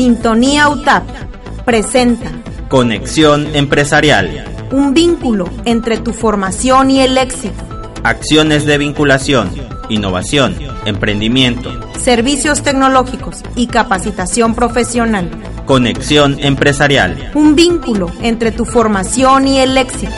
Sintonía UTAP presenta Conexión Empresarial. Un vínculo entre tu formación y el éxito. Acciones de vinculación, innovación, emprendimiento. Servicios tecnológicos y capacitación profesional. Conexión Empresarial. Un vínculo entre tu formación y el éxito.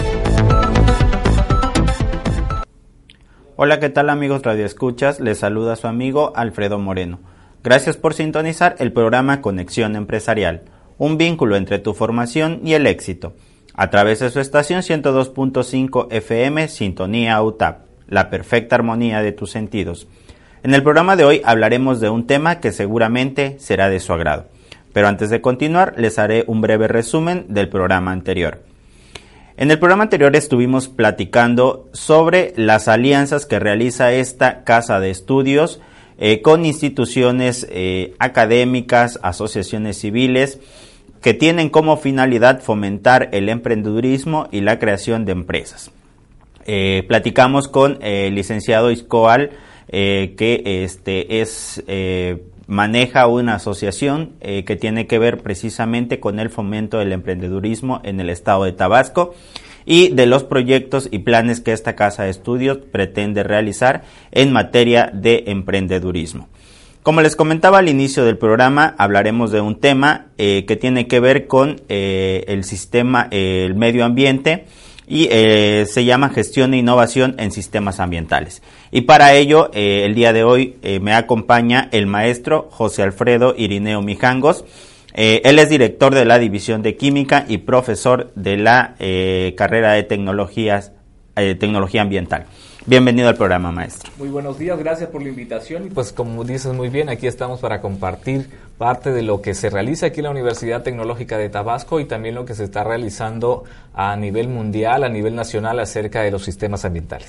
Hola, ¿qué tal amigos Radio Escuchas? Les saluda su amigo Alfredo Moreno. Gracias por sintonizar el programa Conexión Empresarial, un vínculo entre tu formación y el éxito, a través de su estación 102.5 FM Sintonía UTAP, la perfecta armonía de tus sentidos. En el programa de hoy hablaremos de un tema que seguramente será de su agrado. Pero antes de continuar, les haré un breve resumen del programa anterior. En el programa anterior estuvimos platicando sobre las alianzas que realiza esta casa de estudios eh, con instituciones eh, académicas, asociaciones civiles, que tienen como finalidad fomentar el emprendedurismo y la creación de empresas. Eh, platicamos con el licenciado Iscoal, que este, es, maneja una asociación que tiene que ver precisamente con el fomento del emprendedurismo en el estado de Tabasco y de los proyectos y planes que esta casa de estudios pretende realizar en materia de emprendedurismo. Como les comentaba al inicio del programa, hablaremos de un tema eh, que tiene que ver con eh, el sistema, eh, el medio ambiente y se llama gestión e innovación en sistemas ambientales. Y para ello, el día de hoy me acompaña el maestro José Alfredo Irineo Mijangos, eh, él es director de la División de Química y profesor de la eh, carrera de tecnologías, eh, tecnología ambiental. Bienvenido al programa, maestro. Muy buenos días, gracias por la invitación. Y pues como dices muy bien, aquí estamos para compartir parte de lo que se realiza aquí en la Universidad Tecnológica de Tabasco y también lo que se está realizando a nivel mundial, a nivel nacional acerca de los sistemas ambientales.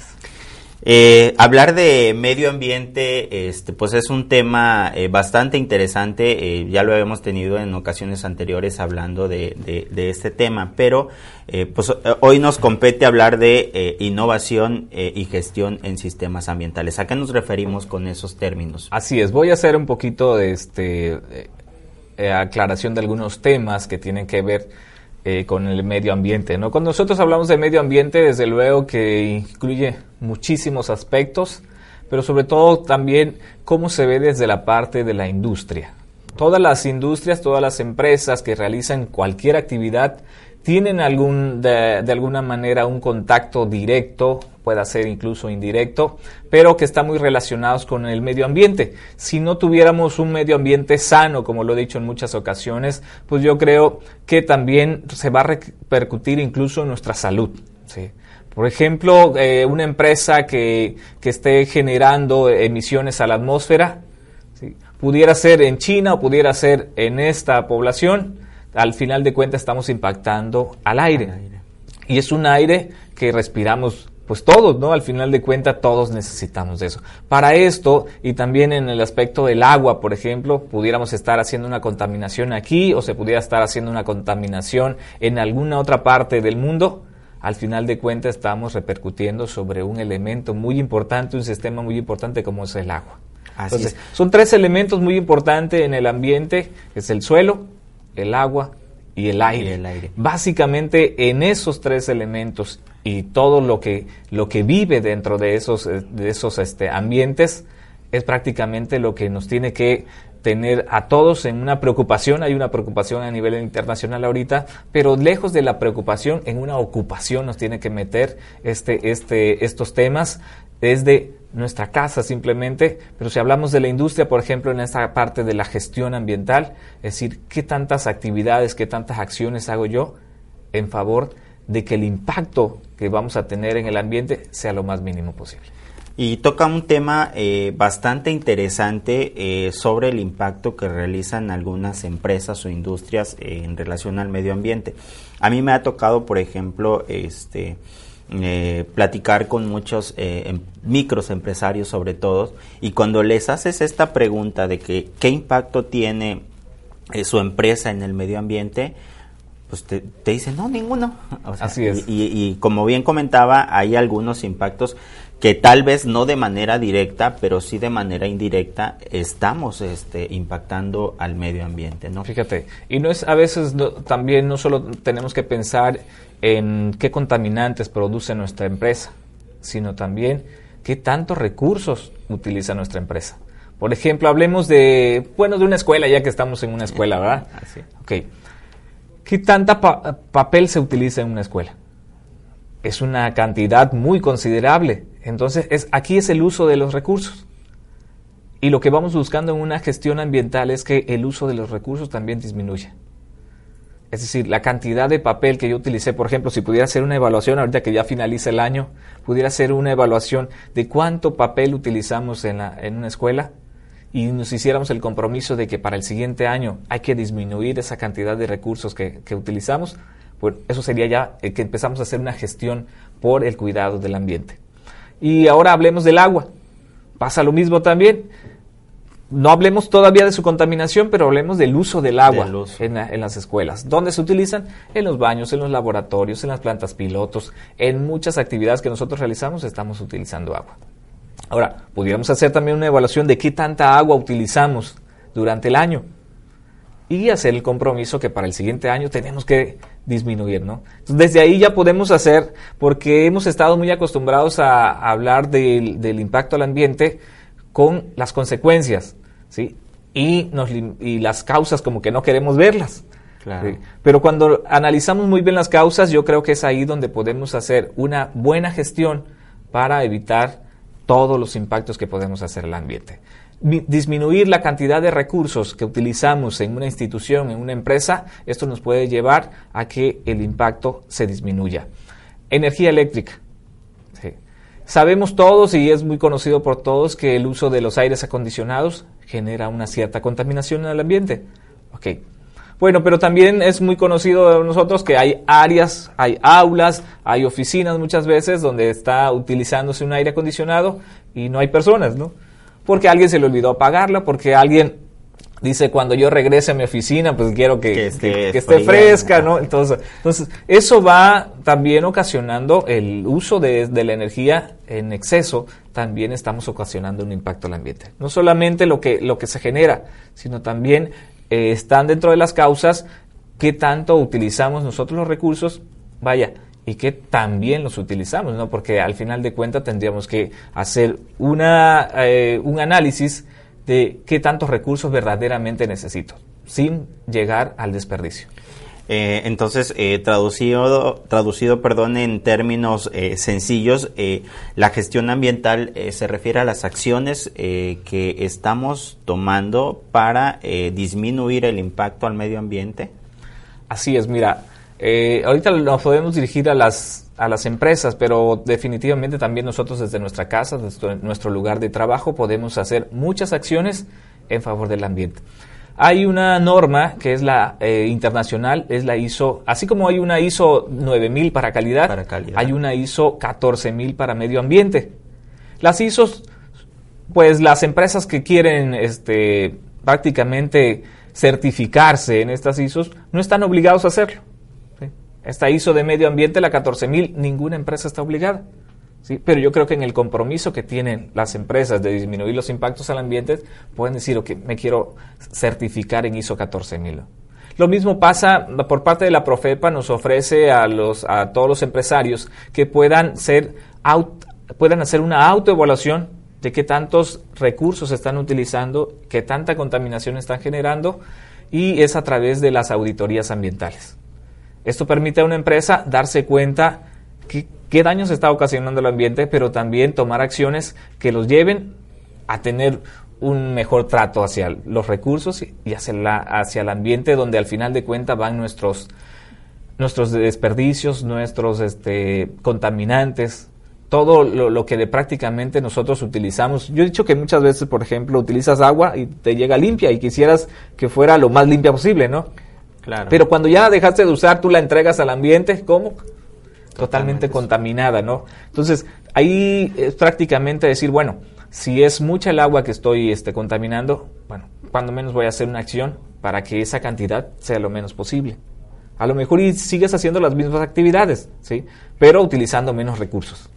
Eh, hablar de medio ambiente, este, pues es un tema eh, bastante interesante. Eh, ya lo habíamos tenido en ocasiones anteriores hablando de, este tema, pero pues hoy nos compete hablar de innovación y gestión en sistemas ambientales. ¿A qué nos referimos con esos términos? Así es. Voy a hacer un poquito de este aclaración de algunos temas que tienen que ver eh, con el medio ambiente. ¿no? Cuando nosotros hablamos de medio ambiente, desde luego que incluye muchísimos aspectos, pero sobre todo también cómo se ve desde la parte de la industria. Todas las industrias, todas las empresas que realizan cualquier actividad tienen algún, de, alguna manera un contacto directo, puede ser incluso indirecto, pero que está muy relacionados con el medio ambiente. Si no tuviéramos un medio ambiente sano, como lo he dicho en muchas ocasiones, pues yo creo que también se va a repercutir incluso en nuestra salud. Por ejemplo, eh, una empresa que, que, esté generando emisiones a la atmósfera, pudiera ser en China o pudiera ser en esta población, al final de cuentas estamos impactando al aire. Y es un aire que respiramos pues todos, ¿no? Al final de cuentas todos necesitamos de eso. Para esto y también en el aspecto del agua, por ejemplo, pudiéramos estar haciendo una contaminación aquí o se pudiera estar haciendo una contaminación en alguna otra parte del mundo. Al final de cuentas estamos repercutiendo sobre un elemento muy importante, un sistema muy importante como es el agua. Así Son tres elementos muy importantes en el ambiente, es el suelo, el agua y el aire. el aire. Básicamente en esos tres elementos y todo lo que, lo que vive dentro de esos, eh, de esos este, ambientes es prácticamente lo que nos tiene que tener a todos en una preocupación, hay una preocupación a nivel internacional ahorita, pero lejos de la preocupación, en una ocupación nos tiene que meter este, este, estos temas desde nuestra casa simplemente, pero si hablamos de la industria, por ejemplo, en esta parte de la gestión ambiental, es decir, qué tantas actividades, qué tantas acciones hago yo en favor de que el impacto que vamos a tener en el ambiente sea lo más mínimo posible. Y toca un tema eh, bastante interesante eh, sobre el impacto que realizan algunas empresas o industrias en relación al medio ambiente. A mí me ha tocado, por ejemplo, este, eh, platicar con muchos em, micros empresarios sobre todo, y cuando les haces esta pregunta de que, qué impacto tiene su empresa en el medio ambiente, pues te, dicen, no, ninguno. Así es. y, como bien comentaba, hay algunos impactos que tal vez no de manera directa, pero sí de manera indirecta estamos este, impactando al medio ambiente, ¿no? Fíjate, y no es a veces también no solo tenemos que pensar en qué contaminantes produce nuestra empresa, sino también qué tantos recursos utiliza nuestra empresa. Por ejemplo, hablemos de, bueno, de una escuela, ya que estamos en una escuela, ¿verdad? Así. Ok. ¿Qué tanta papel se utiliza en una escuela? Es una cantidad muy considerable. Entonces, es, aquí es el uso de los recursos. Y lo que vamos buscando en una gestión ambiental es que el uso de los recursos también disminuya. Es decir, la cantidad de papel que yo utilicé, por ejemplo, si pudiera hacer una evaluación, ahorita que ya finaliza el año, pudiera hacer una evaluación de cuánto papel utilizamos en, la, una escuela y nos hiciéramos el compromiso de que para el siguiente año hay que disminuir esa cantidad de recursos que, que utilizamos, pues eso sería ya que empezamos a hacer una gestión por el cuidado del ambiente. Y ahora hablemos del agua. Pasa lo mismo también. No hablemos todavía de su contaminación, pero hablemos del uso del agua En, en, las escuelas. ¿Dónde se utilizan? En los baños, en los laboratorios, en las plantas pilotos, en muchas actividades que nosotros realizamos estamos utilizando agua. Ahora, pudiéramos hacer también una evaluación de qué tanta agua utilizamos durante el año y hacer el compromiso que para el siguiente año tenemos que disminuir, ¿no? desde ahí ya podemos hacer, porque hemos estado muy acostumbrados a, hablar del, impacto al ambiente con las consecuencias, ¿sí? Y, nos, y las causas como que no queremos verlas. Pero cuando analizamos muy bien las causas, yo creo que es ahí donde podemos hacer una buena gestión para evitar todos los impactos que podemos hacer al ambiente disminuir la cantidad de recursos que utilizamos en una institución, en una empresa, esto nos puede llevar a que el impacto se disminuya. Energía eléctrica. Sabemos todos y es muy conocido por todos que el uso de los aires acondicionados genera una cierta contaminación en el ambiente. Okay. Bueno, pero también es muy conocido de nosotros que hay áreas, hay aulas, hay oficinas muchas veces donde está utilizándose un aire acondicionado y no hay personas, ¿no? porque alguien se le olvidó apagarla, porque alguien dice cuando yo regrese a mi oficina, pues quiero que, esté, fresca, ¿no? Entonces, entonces, eso va también ocasionando el uso de, la energía en exceso, también estamos ocasionando un impacto al ambiente. No solamente lo que, lo que se genera, sino también eh, están dentro de las causas qué tanto utilizamos nosotros los recursos, vaya, y que también los utilizamos, ¿no? Porque al final de cuentas tendríamos que hacer una, eh, un análisis de qué tantos recursos verdaderamente necesito, sin llegar al desperdicio. Eh, entonces, eh, traducido, traducido perdón, en términos sencillos, la gestión ambiental se refiere a las acciones que estamos tomando para disminuir el impacto al medio ambiente. Así es, mira, eh, ahorita nos podemos dirigir a las, a las empresas, pero definitivamente también nosotros desde nuestra casa, desde nuestro lugar de trabajo, podemos hacer muchas acciones en favor del ambiente. Hay una norma que es la eh, internacional, es la ISO, así como hay una ISO 9000 para calidad, para calidad. hay una ISO 14000 para medio ambiente. Las ISOs, pues las empresas que quieren este, prácticamente certificarse en estas ISOs no están obligados a hacerlo esta ISO de medio ambiente, la 14000, ninguna empresa está obligada. ¿sí? Pero yo creo que en el compromiso que tienen las empresas de disminuir los impactos al ambiente, pueden decir, ok, me quiero certificar en ISO 14000. Lo mismo pasa por parte de la Profepa, nos ofrece a, los, a todos los empresarios que puedan, ser puedan hacer una autoevaluación de qué tantos recursos están utilizando, qué tanta contaminación están generando, y es a través de las auditorías ambientales. Esto permite a una empresa darse cuenta que, qué daños está ocasionando el ambiente, pero también tomar acciones que los lleven a tener un mejor trato hacia los recursos y hacia, la, hacia el ambiente donde al final de cuentas van nuestros, nuestros desperdicios, nuestros este, contaminantes, todo lo, lo, que prácticamente nosotros utilizamos. Yo he dicho que muchas veces, por ejemplo, utilizas agua y te llega limpia y quisieras que fuera lo más limpia posible, ¿no? Pero cuando ya dejaste de usar, tú la entregas al ambiente, ¿cómo? Totalmente, contaminada, ¿no? Entonces, ahí es prácticamente decir, bueno, si es mucha el agua que estoy este, contaminando, bueno, cuando menos voy a hacer una acción para que esa cantidad sea lo menos posible. A lo mejor y sigues haciendo las mismas actividades, ¿sí? Pero utilizando menos recursos.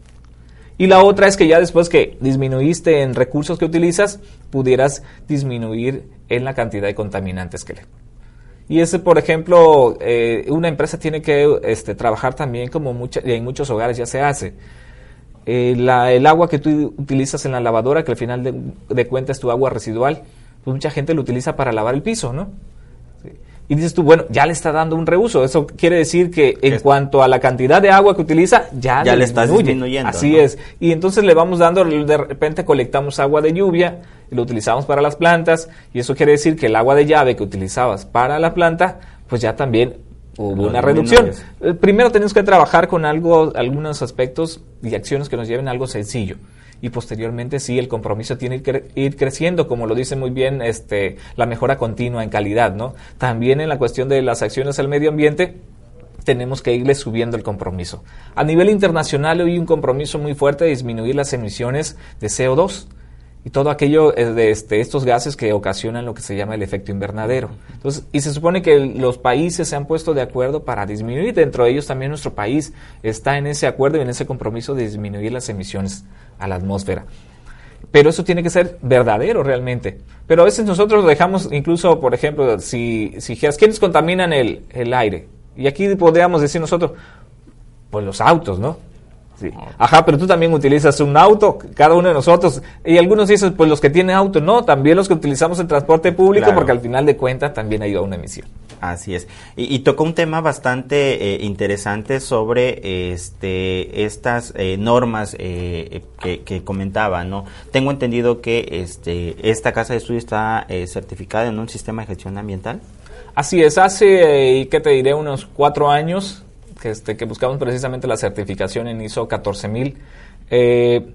Y la otra es que ya después que disminuiste en recursos que utilizas, pudieras disminuir en la cantidad de contaminantes que le. Y ese, por ejemplo, eh, una empresa tiene que este, trabajar también como mucha, en muchos hogares ya se hace. Eh, el agua que tú utilizas en la lavadora, que al final de, de cuentas es tu agua residual, pues mucha gente lo utiliza para lavar el piso, ¿no? Y dices tú, bueno, ya le está dando un reuso. Eso quiere decir que en cuanto a la cantidad de agua que utiliza, ya, ya le, estás disminuyendo. Así es. Y entonces le vamos dando, de repente colectamos agua de lluvia y lo utilizamos para las plantas. Y eso quiere decir que el agua de llave que utilizabas para la planta, pues ya también hubo una reducción. Eh, primero tenemos que trabajar con algo, algunos aspectos y acciones que nos lleven a algo sencillo y posteriormente sí el compromiso tiene que ir creciendo, como lo dice muy bien este, la mejora continua en calidad, ¿no? También en la cuestión de las acciones al medio ambiente, tenemos que irle subiendo el compromiso. A nivel internacional hay un compromiso muy fuerte de disminuir las emisiones de CO2 y todo aquello de este, estos gases que ocasionan lo que se llama el efecto invernadero. Entonces, y se supone que los países se han puesto de acuerdo para disminuir, dentro de ellos también nuestro país está en ese acuerdo y en ese compromiso de disminuir las emisiones a la atmósfera. Pero eso tiene que ser verdadero realmente. Pero a veces nosotros dejamos, incluso, por ejemplo, si, si ¿quiénes contaminan el, el aire? Y aquí podríamos decir nosotros, pues los autos, ¿no? Ajá, pero tú también utilizas un auto, cada uno de nosotros. Y algunos dicen, pues los que tienen auto, no, también los que utilizamos el transporte público, porque al final de cuentas también ido a una emisión. Así es. Y, tocó un tema bastante eh, interesante sobre este, estas eh, normas eh, que, comentaba, ¿no? Tengo entendido que este, esta casa de estudio está certificada en un sistema de gestión ambiental. Así es, hace, ¿qué te diré? Unos cuatro años que, este, que buscamos precisamente la certificación en ISO 14000. Eh,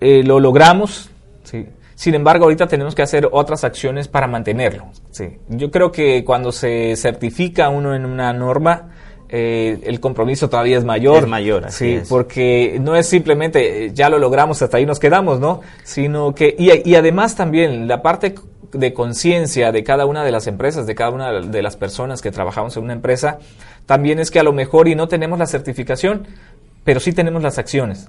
eh, lo logramos, ¿sí? Sin embargo, ahorita tenemos que hacer otras acciones para mantenerlo. Sí. Yo creo que cuando se certifica uno en una norma, eh, el compromiso todavía es mayor. Es mayor, sí, porque no es simplemente ya lo logramos, hasta ahí nos quedamos, ¿no? Sino que, y, y además también la parte de conciencia de cada una de las empresas, de cada una de las personas que trabajamos en una empresa, también es que a lo mejor y no tenemos la certificación, pero sí tenemos las acciones.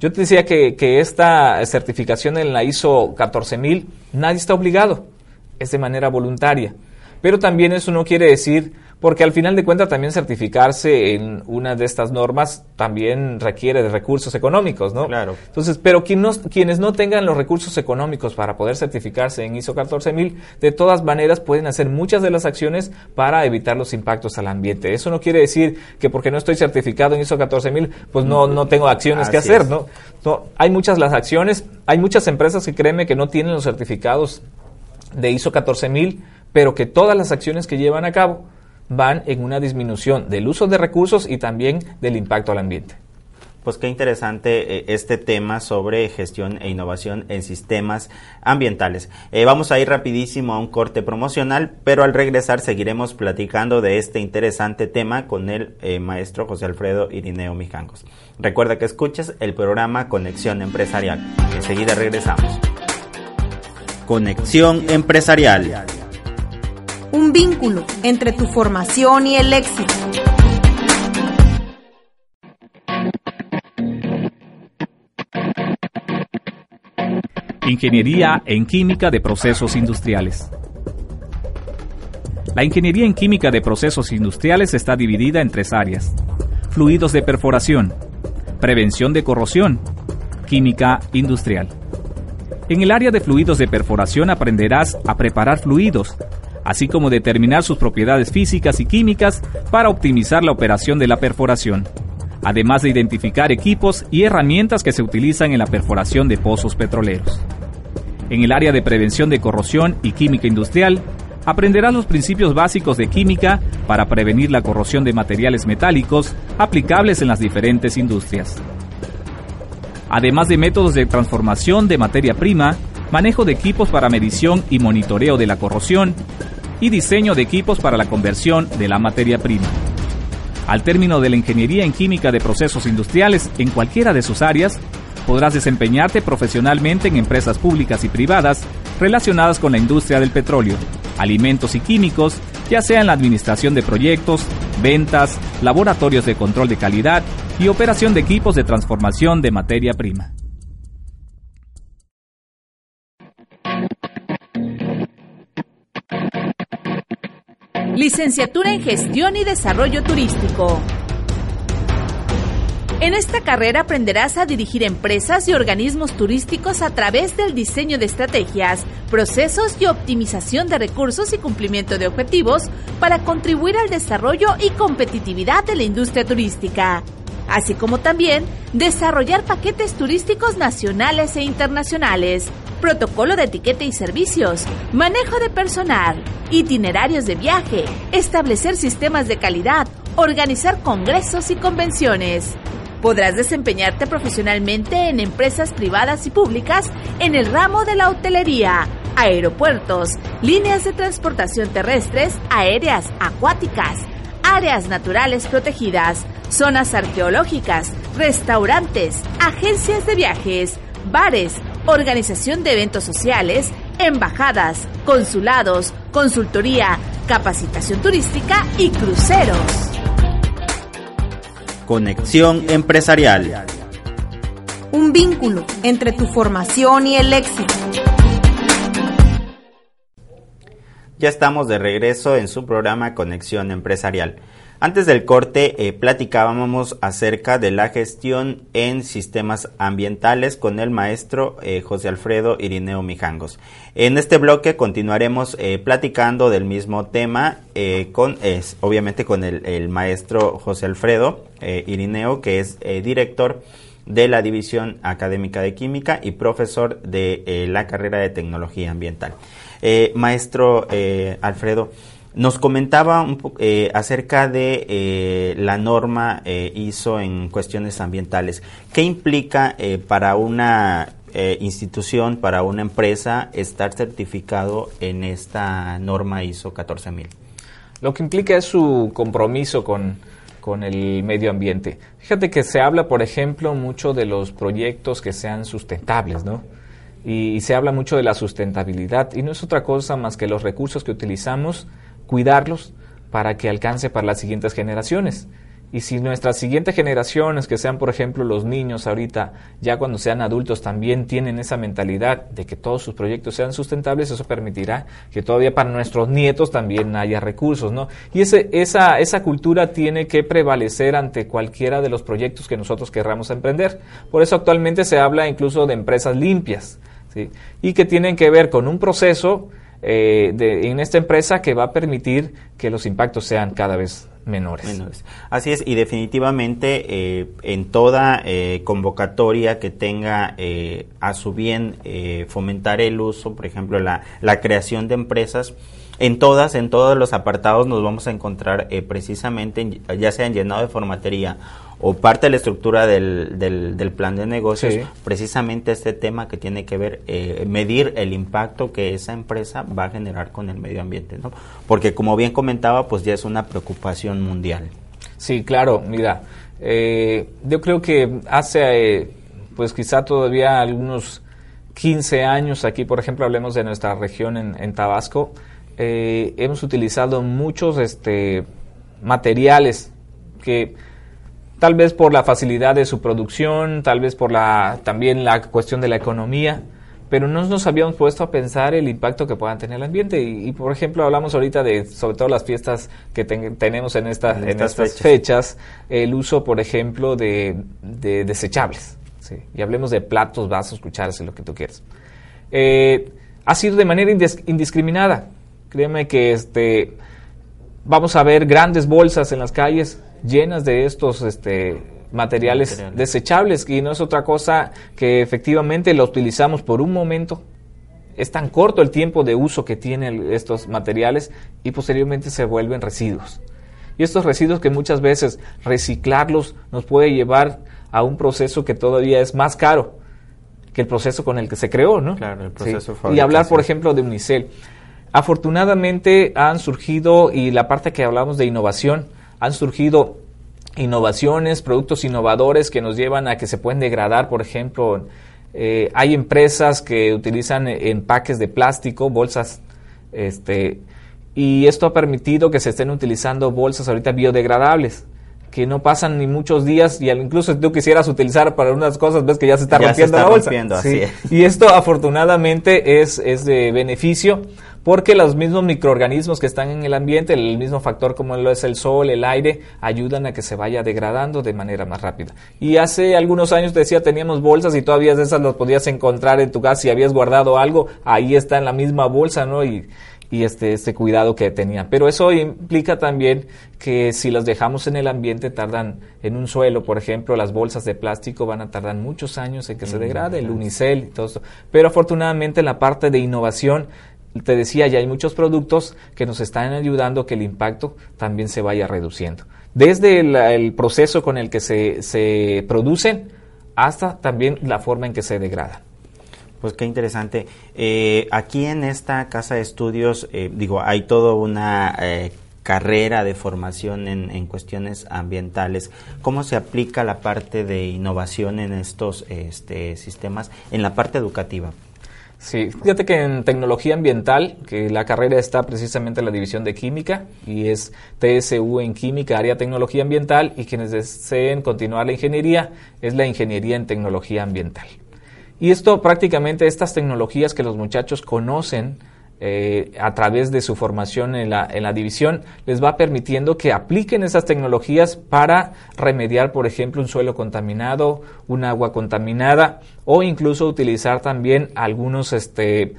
Yo te decía que, que esta certificación en la ISO 14000, nadie está obligado, es de manera voluntaria. Pero también eso no quiere decir porque al final de cuentas también certificarse en una de estas normas también requiere de recursos económicos, ¿no? Claro. Entonces, pero quienes no tengan los recursos económicos para poder certificarse en ISO 14000, de todas maneras pueden hacer muchas de las acciones para evitar los impactos al ambiente. Eso no quiere decir que porque no estoy certificado en ISO 14000, pues no, no tengo acciones que hacer, ¿no? ¿no? Hay muchas las acciones, hay muchas empresas que créeme que no tienen los certificados de ISO 14000, pero que todas las acciones que llevan a cabo van en una disminución del uso de recursos y también del impacto al ambiente. Pues qué interesante eh, este tema sobre gestión e innovación en sistemas ambientales. Eh, vamos a ir rapidísimo a un corte promocional, pero al regresar seguiremos platicando de este interesante tema con el eh, maestro José Alfredo Irineo Mijangos. Recuerda que escuches el programa Conexión Empresarial. Enseguida regresamos. Conexión Empresarial un vínculo entre tu formación y el éxito. Ingeniería en Química de Procesos Industriales. La ingeniería en química de procesos industriales está dividida en tres áreas. Fluidos de perforación, prevención de corrosión, química industrial. En el área de fluidos de perforación aprenderás a preparar fluidos, así como determinar sus propiedades físicas y químicas para optimizar la operación de la perforación, además de identificar equipos y herramientas que se utilizan en la perforación de pozos petroleros. En el área de prevención de corrosión y química industrial, aprenderás los principios básicos de química para prevenir la corrosión de materiales metálicos aplicables en las diferentes industrias. Además de métodos de transformación de materia prima, manejo de equipos para medición y monitoreo de la corrosión y diseño de equipos para la conversión de la materia prima. Al término de la ingeniería en química de procesos industriales en cualquiera de sus áreas, podrás desempeñarte profesionalmente en empresas públicas y privadas relacionadas con la industria del petróleo, alimentos y químicos, ya sea en la administración de proyectos, ventas, laboratorios de control de calidad y operación de equipos de transformación de materia prima. Licenciatura en Gestión y Desarrollo Turístico. En esta carrera aprenderás a dirigir empresas y organismos turísticos a través del diseño de estrategias, procesos y optimización de recursos y cumplimiento de objetivos para contribuir al desarrollo y competitividad de la industria turística, así como también desarrollar paquetes turísticos nacionales e internacionales, protocolo de etiqueta y servicios, manejo de personal, itinerarios de viaje, establecer sistemas de calidad, organizar congresos y convenciones. Podrás desempeñarte profesionalmente en empresas privadas y públicas en el ramo de la hotelería, aeropuertos, líneas de transportación terrestres, aéreas, acuáticas, áreas naturales protegidas, zonas arqueológicas, restaurantes, agencias de viajes, bares, organización de eventos sociales, embajadas, consulados, consultoría, capacitación turística y cruceros. Conexión empresarial. Un vínculo entre tu formación y el éxito. Ya estamos de regreso en su programa Conexión Empresarial. Antes del corte eh, platicábamos acerca de la gestión en sistemas ambientales con el maestro eh, José Alfredo Irineo Mijangos. En este bloque continuaremos eh, platicando del mismo tema con, es, obviamente con el, el maestro José Alfredo Irineo, que es director de la División Académica de Química y profesor de la carrera de Tecnología Ambiental. maestro Alfredo, nos comentaba eh, acerca de eh, la norma eh, ISO en cuestiones ambientales. ¿Qué implica para una institución, para una empresa, estar certificado en esta norma ISO 14000? Lo que implica es su compromiso con, con el medio ambiente. Fíjate que se habla, por ejemplo, mucho de los proyectos que sean sustentables, ¿no? y se habla mucho de la sustentabilidad y no es otra cosa más que los recursos que utilizamos cuidarlos para que alcance para las siguientes generaciones. Y si nuestras siguientes generaciones, que sean por ejemplo los niños ahorita, ya cuando sean adultos también tienen esa mentalidad de que todos sus proyectos sean sustentables, eso permitirá que todavía para nuestros nietos también haya recursos, ¿no? Y ese, esa, esa cultura tiene que prevalecer ante cualquiera de los proyectos que nosotros querramos emprender. Por eso actualmente se habla incluso de empresas limpias, ¿sí? Y que tienen que ver con un proceso eh, en esta empresa que va a permitir que los impactos sean cada vez menores. Así es, y definitivamente eh, en toda eh, convocatoria que tenga a su bien fomentar el uso, por ejemplo, la, la creación de empresas, en todas, en todos los apartados nos vamos a encontrar precisamente, ya sea en llenado de formatería o parte de la estructura del, del, plan de negocios, precisamente este tema que tiene que ver, eh, medir el impacto que esa empresa va a generar con el medio ambiente, ¿no? Porque como bien comentaba, pues ya es una preocupación mundial. Sí, claro, mira, eh, yo creo que hace, eh, pues quizá todavía algunos 15 años, aquí por ejemplo hablemos de nuestra región en, en Tabasco, hemos utilizado muchos este, materiales que tal vez por la facilidad de su producción, tal vez por la también la cuestión de la economía, pero no nos habíamos puesto a pensar el impacto que puedan tener el ambiente. Y, por ejemplo, hablamos ahorita de sobre todo las fiestas que tenemos en, estas, en, estas, fechas. el uso, por ejemplo, de, desechables. Y hablemos de platos, vasos, cucharas, y lo que tú quieras. Eh, ha sido de manera indiscriminada. Créeme que este, vamos a ver grandes bolsas en las calles llenas de estos este, materiales, desechables y no es otra cosa que efectivamente lo utilizamos por un momento. Es tan corto el tiempo de uso que tienen estos materiales y posteriormente se vuelven residuos. Y estos residuos que muchas veces reciclarlos nos puede llevar a un proceso que todavía es más caro que el proceso con el que se creó, ¿no? Claro, el proceso Y hablar, por ejemplo, de Unicel. Afortunadamente han surgido, y la parte que hablamos de innovación, han surgido innovaciones, productos innovadores que nos llevan a que se pueden degradar, por ejemplo, eh, hay empresas que utilizan empaques de plástico, bolsas, este, y esto ha permitido que se estén utilizando bolsas ahorita biodegradables que no pasan ni muchos días y incluso si tú quisieras utilizar para unas cosas, ves que ya se está rompiendo la bolsa. Y esto afortunadamente es, es de beneficio porque los mismos microorganismos que están en el ambiente, el mismo factor como lo es el sol, el aire, ayudan a que se vaya degradando de manera más rápida. Y hace algunos años te decía, teníamos bolsas y todavía de esas las podías encontrar en tu casa si habías guardado algo, ahí está en la misma bolsa, ¿no? Y, y este, este cuidado que tenían. Pero eso implica también que si las dejamos en el ambiente tardan en un suelo, por ejemplo, las bolsas de plástico van a tardar muchos años en que se mm, degrade, el unicel y todo esto. Pero afortunadamente en la parte de innovación te decía, ya hay muchos productos que nos están ayudando a que el impacto también se vaya reduciendo. Desde el, proceso con el que se, se producen hasta también la forma en que se degradan. Pues qué interesante. Eh, aquí en esta casa de estudios, eh, digo, hay toda una eh, carrera de formación en, cuestiones ambientales. ¿Cómo se aplica la parte de innovación en estos este, sistemas en la parte educativa? Sí, fíjate que en tecnología ambiental, que la carrera está precisamente en la división de química y es TSU en química, área tecnología ambiental, y quienes deseen continuar la ingeniería es la ingeniería en tecnología ambiental. Y esto prácticamente, estas tecnologías que los muchachos conocen eh, a través de su formación en la, en la división, les va permitiendo que apliquen esas tecnologías para remediar, por ejemplo, un suelo contaminado, un agua contaminada o incluso utilizar también algunos este,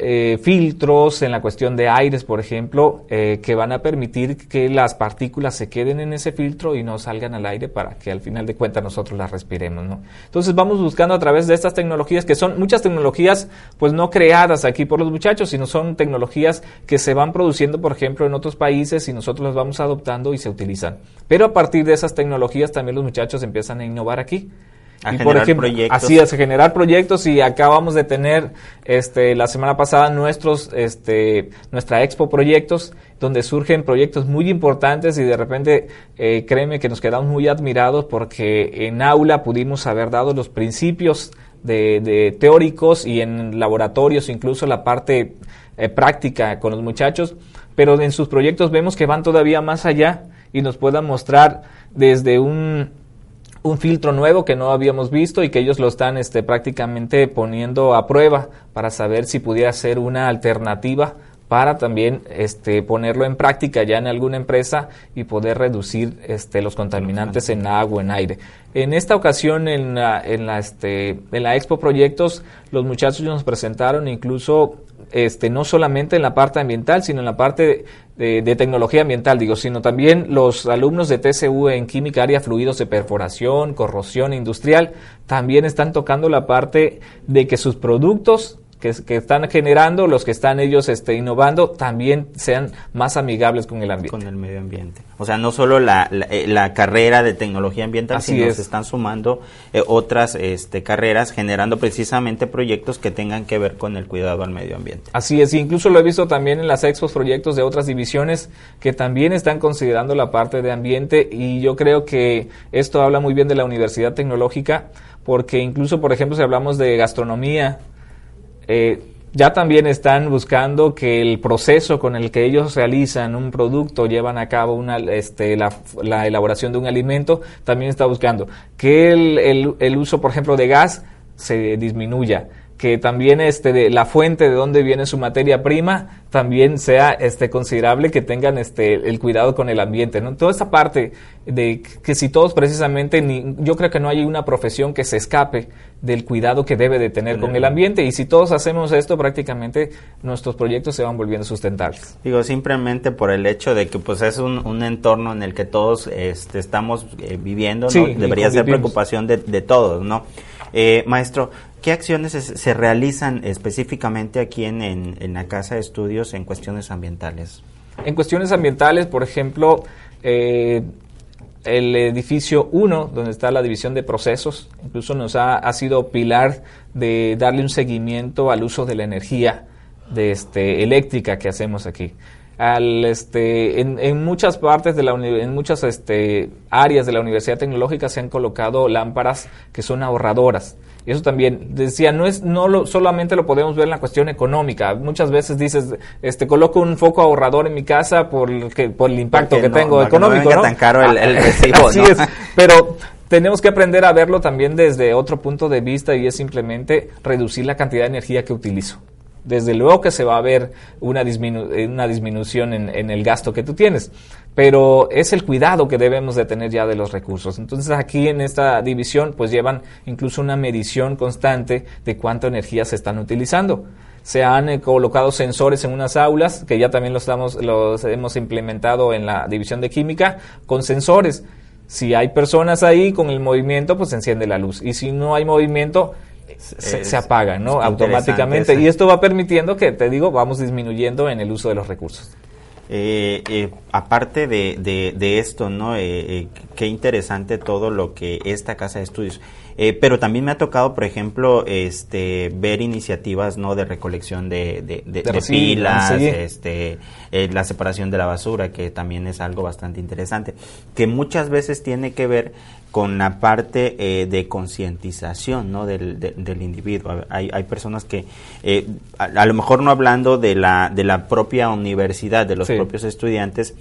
eh, filtros en la cuestión de aires, por ejemplo, eh, que van a permitir que las partículas se queden en ese filtro y no salgan al aire para que al final de cuentas nosotros las respiremos. Entonces vamos buscando a través de estas tecnologías, que son muchas tecnologías pues no creadas aquí por los muchachos, sino son tecnologías que se van produciendo, por ejemplo, en otros países y nosotros las vamos adoptando y se utilizan. Pero a partir de esas tecnologías también los muchachos empiezan a innovar aquí. A y por ejemplo, proyectos. así es, generar proyectos y acabamos de tener este la semana pasada nuestros este nuestra expo proyectos donde surgen proyectos muy importantes y de repente eh, créeme que nos quedamos muy admirados porque en aula pudimos haber dado los principios de, teóricos y en laboratorios incluso la parte eh, práctica con los muchachos, pero en sus proyectos vemos que van todavía más allá y nos puedan mostrar desde un un filtro nuevo que no habíamos visto y que ellos lo están este, prácticamente poniendo a prueba para saber si pudiera ser una alternativa para también este, ponerlo en práctica ya en alguna empresa y poder reducir este, los contaminantes en agua, en aire. En esta ocasión, en la, en la, este, en la Expo Proyectos, los muchachos nos presentaron incluso este, no solamente en la parte ambiental, sino en la parte de, tecnología ambiental, digo, sino también los alumnos de TCU en química, área fluidos de perforación, corrosión industrial, también están tocando la parte de que sus productos que, están generando, los que están ellos este, innovando, también sean más amigables con el ambiente. Con el medio ambiente. O sea, no solo la, la, eh, carrera de tecnología ambiental, sino se están sumando eh, otras este, carreras generando precisamente proyectos que tengan que ver con el cuidado al medio ambiente. Así es, incluso lo he visto también en las expos proyectos de otras divisiones que también están considerando la parte de ambiente y yo creo que esto habla muy bien de la Universidad Tecnológica porque incluso, por ejemplo, si hablamos de gastronomía, eh, ya también están buscando que el proceso con el que ellos realizan un producto, llevan a cabo una, este, la, la, elaboración de un alimento, también está buscando que el, el, el uso, por ejemplo, de gas se disminuya que también este de la fuente de donde viene su materia prima también sea este considerable que tengan este el cuidado con el ambiente no toda esta parte de que si todos precisamente ni, yo creo que no hay una profesión que se escape del cuidado que debe de tener con el ambiente y si todos hacemos esto prácticamente nuestros proyectos se van volviendo sustentables. Digo simplemente por el hecho de que pues es un, un entorno en el que todos este, estamos eh, viviendo ¿no? debería ser preocupación de, de todos no eh, maestro, ¿qué acciones se, realizan específicamente aquí en, la Casa de Estudios en cuestiones ambientales? En cuestiones ambientales, por ejemplo, eh, el edificio 1, donde está la división de procesos, incluso nos ha, sido pilar de darle un seguimiento al uso de la energía este, eléctrica que hacemos aquí. Al, este, en, muchas partes de la en muchas este, áreas de la Universidad Tecnológica se han colocado lámparas que son ahorradoras Eso también decía, no es no lo, solamente lo podemos ver en la cuestión económica. Muchas veces dices, este coloco un foco ahorrador en mi casa por el, que, por el impacto que tengo económico, no, tan caro el, el recibo, Así es, pero tenemos que aprender a verlo también desde otro punto de vista y es simplemente reducir la cantidad de energía que utilizo. Desde luego que se va a ver una, una disminución en, en, el gasto que tú tienes, pero es el cuidado que debemos de tener ya de los recursos. Entonces aquí en esta división pues llevan incluso una medición constante de cuánta energía se están utilizando se han eh, colocado sensores en unas aulas, que ya también los, estamos, los hemos implementado en la división de química, con sensores. Si hay personas ahí con el movimiento, pues se enciende la luz. Y si no hay movimiento, se, apaga, ¿no? Automáticamente. Y esto va permitiendo que, te digo, vamos disminuyendo en el uso de los recursos. Eh, eh, aparte de, de, esto, ¿no? Eh, qué interesante todo lo que esta casa de estudios. Pero también me ha tocado, por ejemplo, este, ver iniciativas, ¿no? De recolección de, de, pilas, este, la separación de la basura, que también es algo bastante interesante, que muchas veces tiene que ver con la parte eh, de concientización ¿no? del, del, individuo. Hay, hay personas que, eh, a, lo mejor no hablando de la, de la propia universidad, de los propios estudiantes,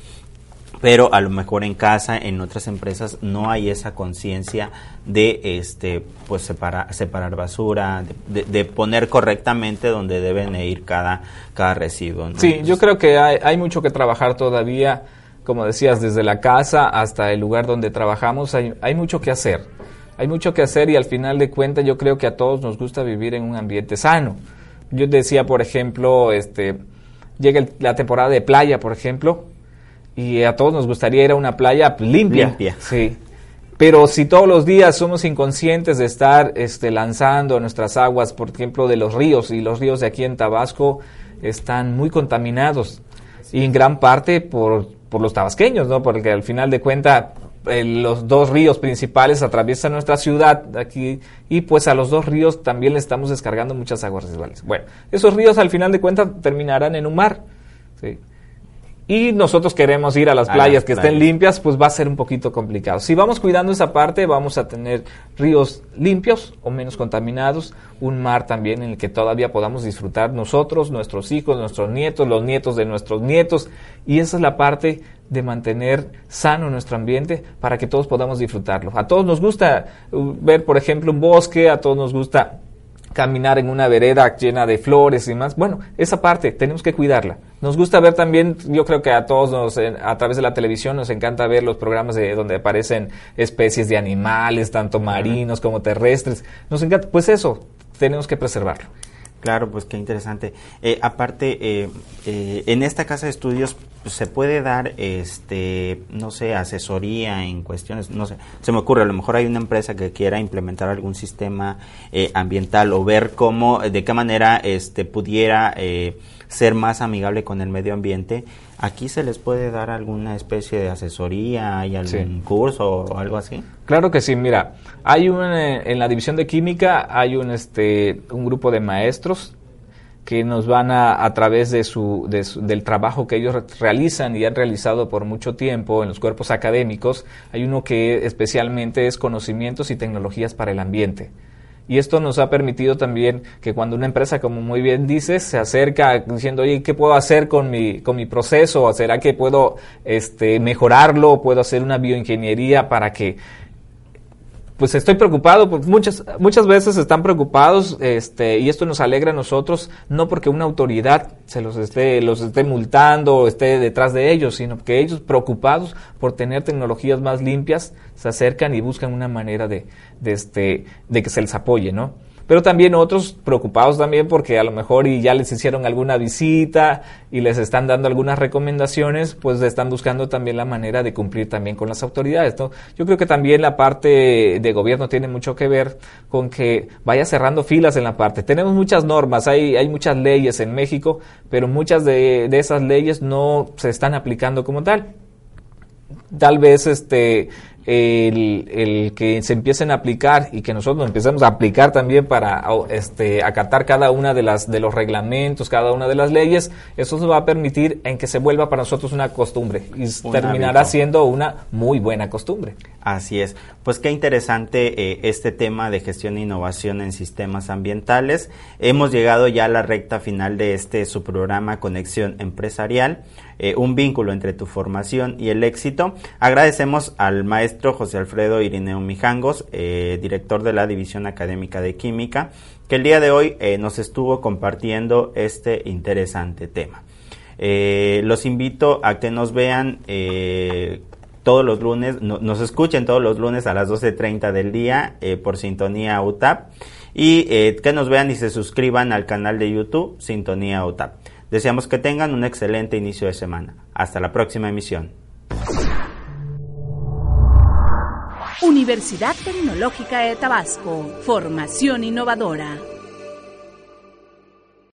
pero a lo mejor en casa, en otras empresas, no hay esa conciencia de este pues separar, separar basura, de, poner correctamente donde deben ir cada, cada residuo. Sí, yo creo que hay, hay mucho que trabajar todavía como decías, desde la casa hasta el lugar donde trabajamos, hay, hay mucho que hacer. Hay mucho que hacer y al final de cuentas yo creo que a todos nos gusta vivir en un ambiente sano. Yo decía, por ejemplo, este, llega la temporada de playa, por ejemplo, y a todos nos gustaría ir a una playa limpia. Limpia. Sí. Pero si todos los días somos inconscientes de estar este, lanzando nuestras aguas, por ejemplo, de los ríos, y los ríos de aquí en Tabasco están muy contaminados, y en gran parte por por los tabasqueños, ¿no? Porque al final de cuentas los dos ríos principales atraviesan nuestra ciudad aquí y pues a los dos ríos también le estamos descargando muchas aguas residuales. Bueno, esos ríos al final de cuentas terminarán en un mar. ¿sí? Y nosotros queremos ir a las playas que estén limpias, pues va a ser un poquito complicado. Si vamos cuidando esa parte, vamos a tener ríos limpios o menos contaminados, un mar también en el que todavía podamos disfrutar nosotros, nuestros hijos, nuestros nietos, los nietos de nuestros nietos, y esa es la parte de mantener sano nuestro ambiente para que todos podamos disfrutarlo. A todos nos gusta uh, ver, por ejemplo, un bosque, a todos nos gusta caminar en una vereda llena de flores y más. Bueno, esa parte tenemos que cuidarla. Nos gusta ver también, yo creo que a todos nos, a través de la televisión nos encanta ver los programas de donde aparecen especies de animales, tanto marinos como terrestres. Nos encanta, pues eso, tenemos que preservarlo. Claro, pues qué interesante. Eh, aparte, eh, eh, en esta casa de estudios pues, se puede dar, este, no sé, asesoría en cuestiones, no sé, se me ocurre, a lo mejor hay una empresa que quiera implementar algún sistema ambiental o ver cómo, de qué manera, este, pudiera ser más amigable con el medio ambiente. ¿Aquí se les puede dar alguna especie de asesoría? ¿Hay algún curso o algo así? Claro que sí, mira, hay un, eh, en la división de química hay un, este, un grupo de maestros que nos van a, a través de su, del trabajo que ellos realizan y han realizado por mucho tiempo en los cuerpos académicos, hay uno que especialmente es conocimientos y tecnologías para el ambiente. Y esto nos ha permitido también que cuando una empresa, como muy bien dices, se acerca diciendo, oye, ¿qué puedo hacer con mi, con mi proceso? ¿Será que puedo este, mejorarlo? ¿Puedo hacer una bioingeniería para que pues estoy preocupado, pues muchas, muchas veces están preocupados, este, y esto nos alegra a nosotros, no porque una autoridad se los esté, los esté multando o esté detrás de ellos, sino que ellos preocupados por tener tecnologías más limpias, se acercan y buscan una manera de, de este, de que se les apoye, ¿no? Pero también otros preocupados también porque a lo mejor y ya les hicieron alguna visita y les están dando algunas recomendaciones, pues están buscando también la manera de cumplir también con las autoridades. Yo creo que también la parte de gobierno tiene mucho que ver con que vaya cerrando filas en la parte. Tenemos muchas normas, hay, hay muchas leyes en México, pero muchas de, de esas leyes no se están aplicando como tal. Tal vez este el, que se empiecen a aplicar y que nosotros empecemos a aplicar también para este, acatar cada una de las de los reglamentos, cada una de las leyes, eso nos va a permitir en que se vuelva para nosotros una costumbre y terminará siendo una muy buena costumbre. Así es. Pues qué interesante eh, este tema de gestión e innovación en sistemas ambientales. Hemos llegado ya a la recta final de este su programa Conexión Empresarial. Eh, un vínculo entre tu formación y el éxito. Agradecemos al maestro José Alfredo Irineo Mijangos, eh, director de la División Académica de Química, que el día de hoy eh, nos estuvo compartiendo este interesante tema. los invito a que nos vean todos los lunes, nos escuchen todos los lunes a las 12.30 del día por Sintonía UTAP y que nos vean y se suscriban al canal de YouTube Sintonía UTAP. Deseamos que tengan un excelente inicio de semana. Hasta la próxima emisión. Universidad Tecnológica de Tabasco, formación innovadora.